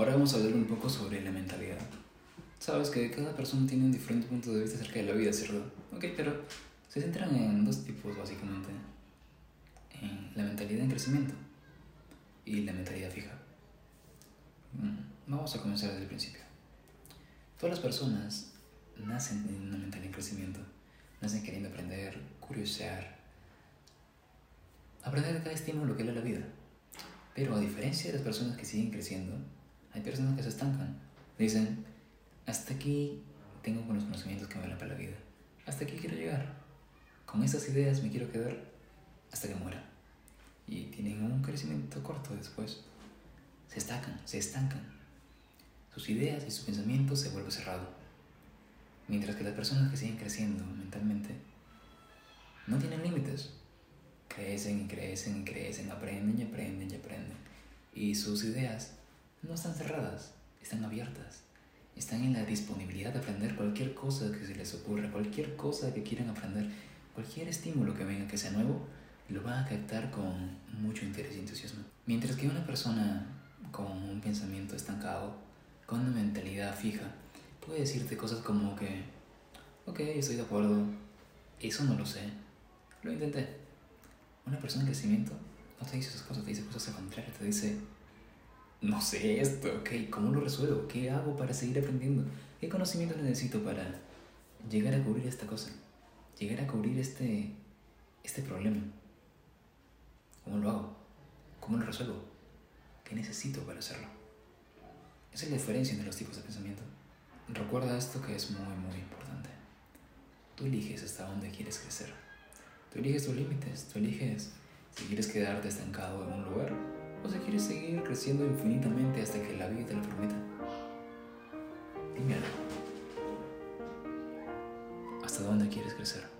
Ahora vamos a hablar un poco sobre la mentalidad. Sabes que cada persona tiene un diferente punto de vista acerca de la vida, ¿cierto? Ok, pero se centran en dos tipos básicamente. En la mentalidad en crecimiento y la mentalidad fija. Mm, vamos a comenzar desde el principio. Todas las personas nacen en una mentalidad en crecimiento. Nacen queriendo aprender, curiosear, aprender de cada estímulo que le da la vida. Pero a diferencia de las personas que siguen creciendo, hay personas que se estancan. Dicen, hasta aquí tengo buenos conocimientos que me valen para la vida. Hasta aquí quiero llegar. Con estas ideas me quiero quedar hasta que muera. Y tienen un crecimiento corto después. Se estancan, se estancan. Sus ideas y sus pensamientos se vuelven cerrados. Mientras que las personas que siguen creciendo mentalmente no tienen límites. Crecen y crecen y crecen, aprenden y aprenden y aprenden. Y sus ideas no están cerradas, están abiertas. Están en la disponibilidad de aprender cualquier cosa que se les ocurra, cualquier cosa que quieran aprender, cualquier estímulo que venga que sea nuevo, lo van a captar con mucho interés y entusiasmo. Mientras que una persona con un pensamiento estancado, con una mentalidad fija, puede decirte cosas como que, ok, estoy de acuerdo, eso no lo sé, lo intenté. Una persona en crecimiento no te dice esas cosas, te dice cosas al contrario, te dice, no sé esto, ok, ¿cómo lo resuelvo? ¿Qué hago para seguir aprendiendo? ¿Qué conocimiento necesito para llegar a cubrir esta cosa? Llegar a cubrir este, este problema. ¿Cómo lo hago? ¿Cómo lo resuelvo? ¿Qué necesito para hacerlo? Esa es la diferencia entre los tipos de pensamiento. Recuerda esto que es muy, muy importante. Tú eliges hasta dónde quieres crecer. Tú eliges tus límites, tú eliges si quieres quedarte estancado en un lugar creciendo infinitamente hasta que la vida te lo permita. Dime algo. ¿Hasta dónde quieres crecer?